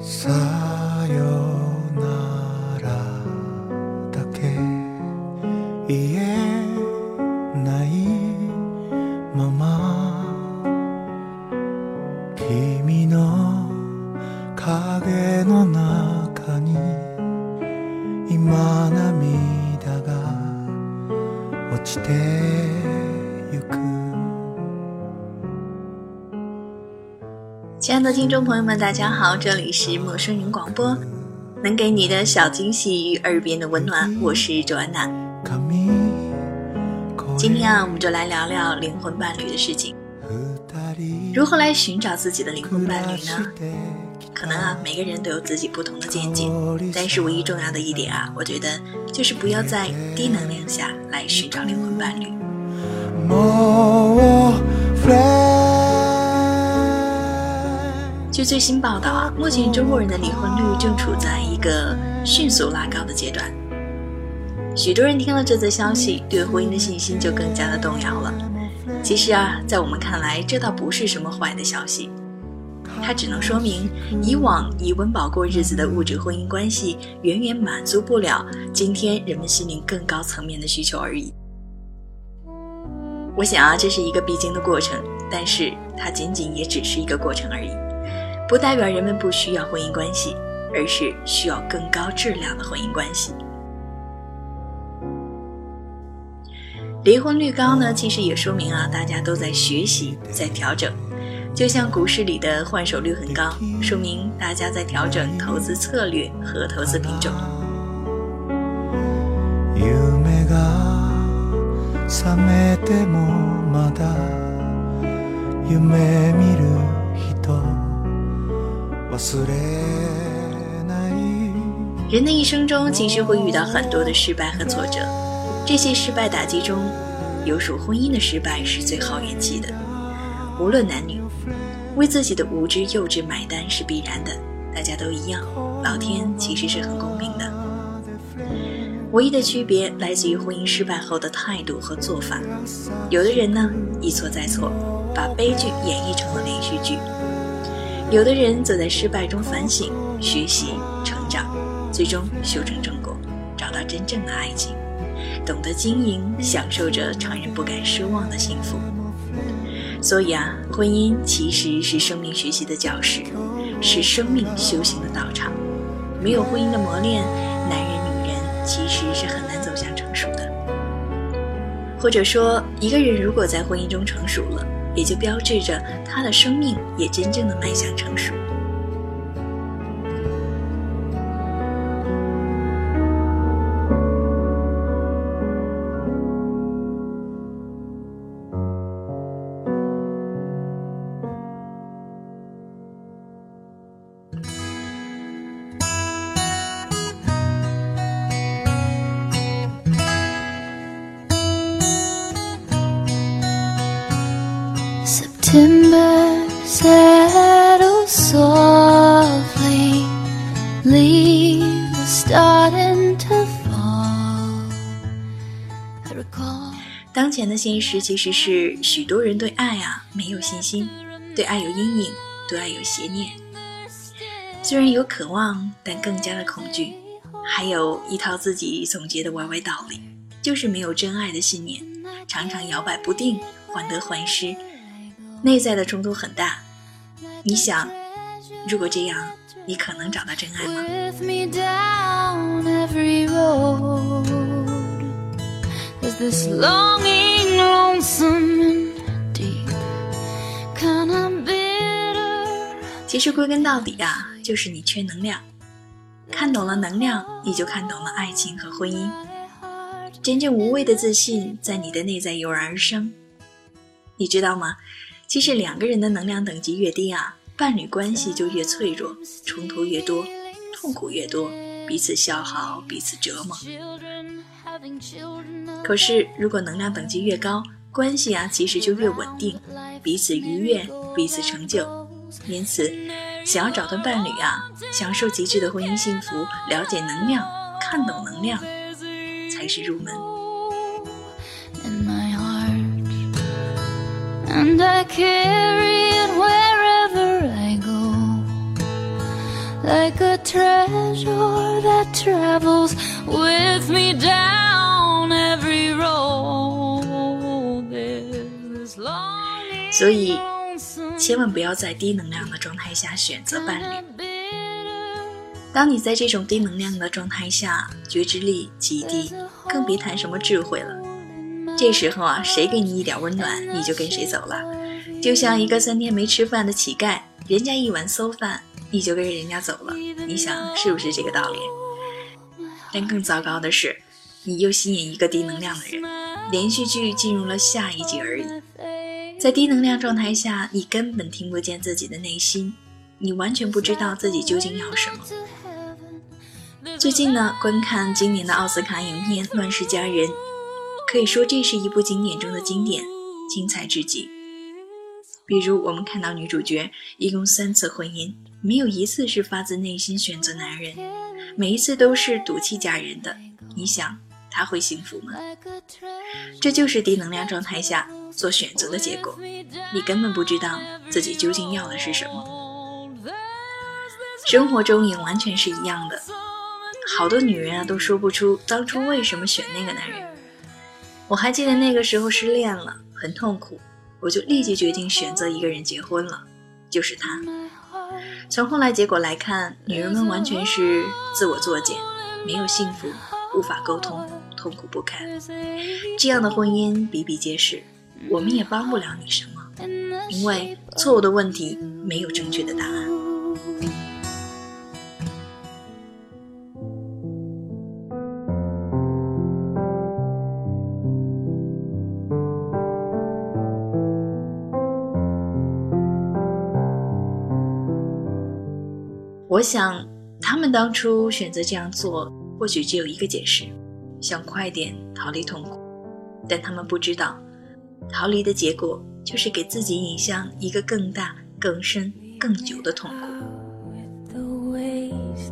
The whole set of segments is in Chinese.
사요. 亲爱的听众朋友们，大家好，这里是陌生人广播，能给你的小惊喜与耳边的温暖，我是周安娜。今天啊，我们就来聊聊灵魂伴侣的事情。如何来寻找自己的灵魂伴侣呢？可能啊，每个人都有自己不同的见解，但是唯一重要的一点啊，我觉得就是不要在低能量下来寻找灵魂伴侣。据最新报道啊，目前中国人的离婚率正处在一个迅速拉高的阶段。许多人听了这则消息，对婚姻的信心就更加的动摇了。其实啊，在我们看来，这倒不是什么坏的消息，它只能说明以往以温饱过日子的物质婚姻关系，远远满足不了今天人们心灵更高层面的需求而已。我想啊，这是一个必经的过程，但是它仅仅也只是一个过程而已。不代表人们不需要婚姻关系，而是需要更高质量的婚姻关系。离婚率高呢，其实也说明啊，大家都在学习，在调整。就像股市里的换手率很高，说明大家在调整投资策略和投资品种。人忘れない人的一生中，其实会遇到很多的失败和挫折，这些失败打击中，有属婚姻的失败是最耗元气的。无论男女，为自己的无知幼稚买单是必然的，大家都一样。老天其实是很公平的，唯一的区别来自于婚姻失败后的态度和做法。有的人呢，一错再错，把悲剧演绎成了连续剧； 有的人则在失败中反省、学习、成长，最终修成正果，找到真正的爱情，懂得经营，享受着常人不敢奢望的幸福。所以啊，婚姻其实是生命学习的教室，是生命修行的道场。没有婚姻的磨练，男人女人其实是很难走向成熟的。或者说，一个人如果在婚姻中成熟了，也就标志着他的生命也真正的迈向成熟。September set of love starting to fall 当前的现实其实是许多人对爱啊没有信心，对爱有阴影，对爱有邪念。虽然有渴望，但更加的恐惧，还有一套自己总结的歪歪道理，就是没有真爱的信念，常常摇摆不定，患得患失，内在的冲突很大。你想，如果这样，你可能找到真爱吗.其实归根到底啊，就是你缺能量。看懂了能量，你就看懂了爱情和婚姻。真正无畏的自信在你的内在油然而生。你知道吗？其实两个人的能量等级越低啊，伴侣关系就越脆弱，冲突越多，痛苦越多，彼此消耗，彼此折磨。可是如果能量等级越高，关系啊其实就越稳定，彼此愉悦，彼此成就。因此，想要找到伴侣啊，享受极致的婚姻幸福，了解能量，看懂能量，才是入门。And I carry it wherever I go. like a treasure that travels with me down every road. There's this longing 所以千万不要在低能量的状态下选择伴侣。当你在这种低能量的状态下，觉知力极低，更别谈什么智慧了。这时候啊，谁给你一点温暖，你就跟谁走了。就像一个三天没吃饭的乞丐，人家一碗馊饭，你就跟人家走了。你想是不是这个道理？但更糟糕的是，你又吸引一个低能量的人，连续剧进入了下一集而已。在低能量状态下，你根本听不见自己的内心，你完全不知道自己究竟要什么。最近呢，观看今年的奥斯卡影片《乱世佳人》，可以说这是一部经典中的经典，精彩至极。比如，我们看到女主角一共三次婚姻，没有一次是发自内心选择男人，每一次都是赌气嫁人的。你想，她会幸福吗？这就是低能量状态下做选择的结果。你根本不知道自己究竟要的是什么。生活中也完全是一样的。好多女人啊都说不出当初为什么选那个男人。我还记得那个时候失恋了，很痛苦，我就立即决定选择一个人结婚了，就是他。从后来结果来看，女人们完全是自我作践，没有幸福，无法沟通，痛苦不堪。这样的婚姻比比皆是，我们也帮不了你什么，因为错误的问题没有正确的答案。我想，他们当初选择这样做，或许只有一个解释：想快点逃离痛苦。但他们不知道，逃离的结果就是给自己引向一个更大、更深、更久的痛苦。the ways.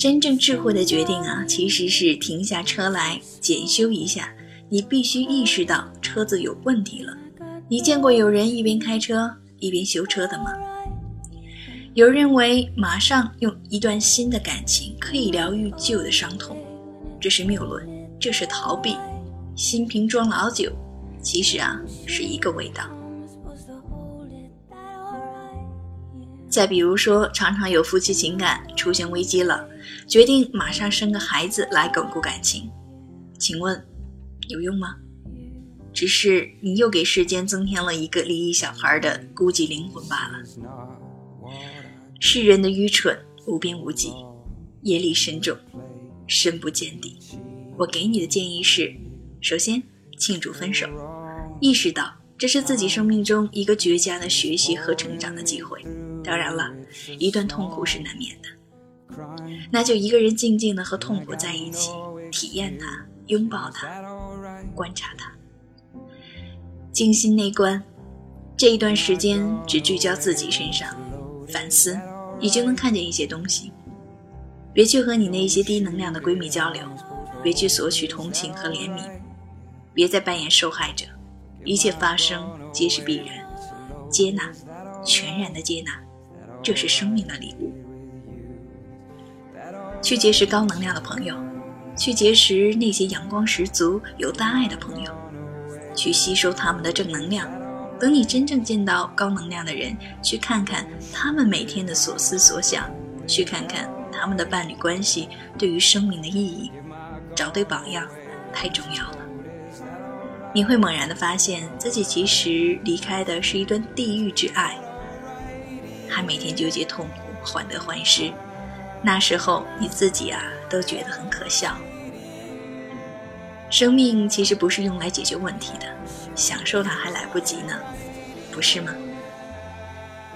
真正智慧的决定啊，其实是停下车来检修一下。你必须意识到车子有问题了。你见过有人一边开车一边修车的吗？有人认为马上用一段新的感情可以疗愈旧的伤痛，这是谬论，这是逃避。新瓶装老酒，其实啊是一个味道。再比如说，常常有夫妻情感出现危机了，决定马上生个孩子来巩固感情，请问有用吗？只是你又给世间增添了一个离异小孩的孤寂灵魂罢了。世人的愚蠢无边无际，业力深重，深不见底。我给你的建议是：首先庆祝分手，意识到这是自己生命中一个绝佳的学习和成长的机会。当然了，一段痛苦是难免的，那就一个人静静的和痛苦在一起，体验它，拥抱它，观察它，静心内观。这一段时间只聚焦自己身上，反思，你就能看见一些东西。别去和你那些低能量的闺蜜交流，别去索取同情和怜悯，别再扮演受害者。一切发生皆是必然，接纳，全然的接纳，这是生命的礼物。去结识高能量的朋友，去结识那些阳光十足、有大爱的朋友，去吸收他们的正能量。等你真正见到高能量的人，去看看他们每天的所思所想，去看看他们的伴侣关系对于生命的意义。找对榜样太重要了。你会猛然的发现自己其实离开的是一段地狱之爱，还每天纠结痛苦、患得患失。那时候你自己啊，都觉得很可笑。生命其实不是用来解决问题的，享受它还来不及呢，不是吗？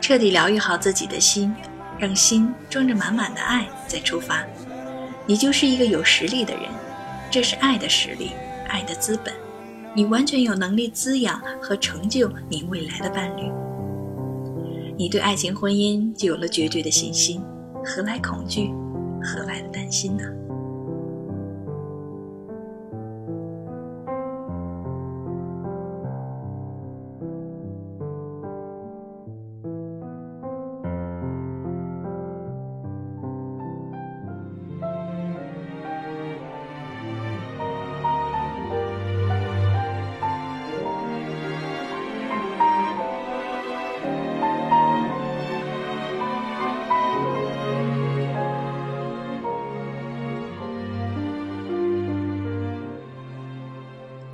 彻底疗愈好自己的心，让心装着满满的爱再出发，你就是一个有实力的人。这是爱的实力，爱的资本。你完全有能力滋养和成就你未来的伴侣。你对爱情婚姻就有了绝对的信心，何来恐惧？何来担心呢？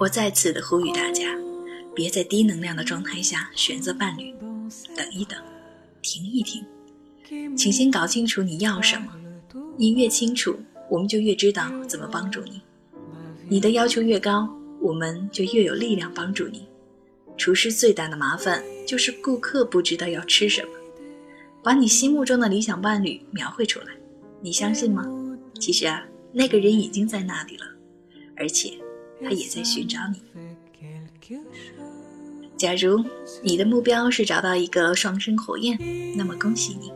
我再次的呼吁大家，别在低能量的状态下选择伴侣，等一等，停一停，请先搞清楚你要什么。你越清楚，我们就越知道怎么帮助你。你的要求越高，我们就越有力量帮助你。厨师最大的麻烦就是顾客不知道要吃什么。把你心目中的理想伴侣描绘出来，你相信吗？其实啊，那个人已经在那里了，而且。他也在寻找你。假如你的目标是找到一个双生火焰，那么恭喜你，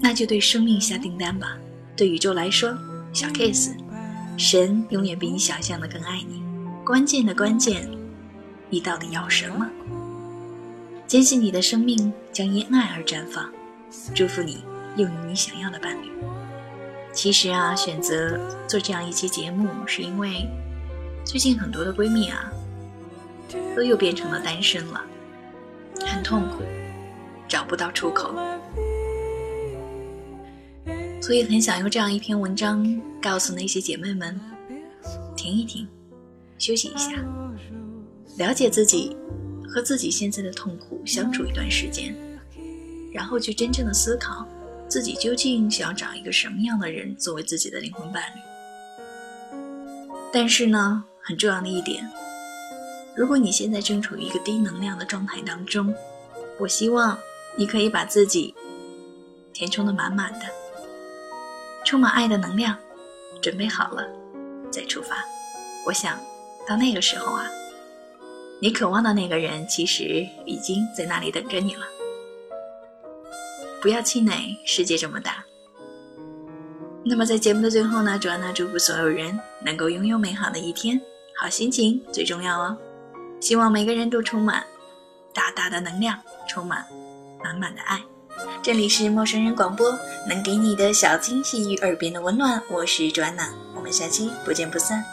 那就对生命下订单吧。对宇宙来说，小 case，神永远比你想象的更爱你。关键的关键，你到底要什么？坚信你的生命将因爱而绽放。祝福你拥有你想要的伴侣。其实啊，选择做这样一期节目，是因为最近很多的闺蜜啊，都又变成了单身了，很痛苦，找不到出口，所以很想用这样一篇文章告诉那些姐妹们：停一停，休息一下，了解自己，和自己现在的痛苦相处一段时间，然后去真正的思考。自己究竟想要找一个什么样的人作为自己的灵魂伴侣？但是呢，很重要的一点，如果你现在正处于一个低能量的状态当中，我希望你可以把自己填充的满满的，充满爱的能量，准备好了再出发。我想到那个时候啊，你渴望的那个人其实已经在那里等着你了。不要气馁，世界这么大。那么在节目的最后呢，主安娜祝福所有人能够拥有美好的一天，好心情最重要哦。希望每个人都充满大大的能量，充满满满的爱。这里是陌生人广播，能给你的小惊喜与耳边的温暖。我是卓安娜，我们下期不见不散。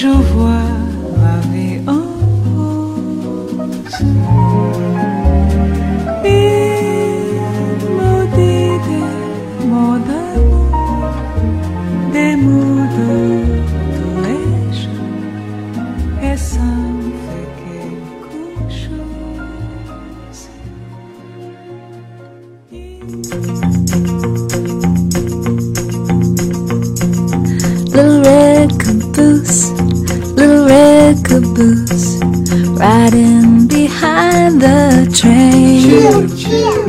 je vois la vie en rose. Mélodie des de tous les jours, et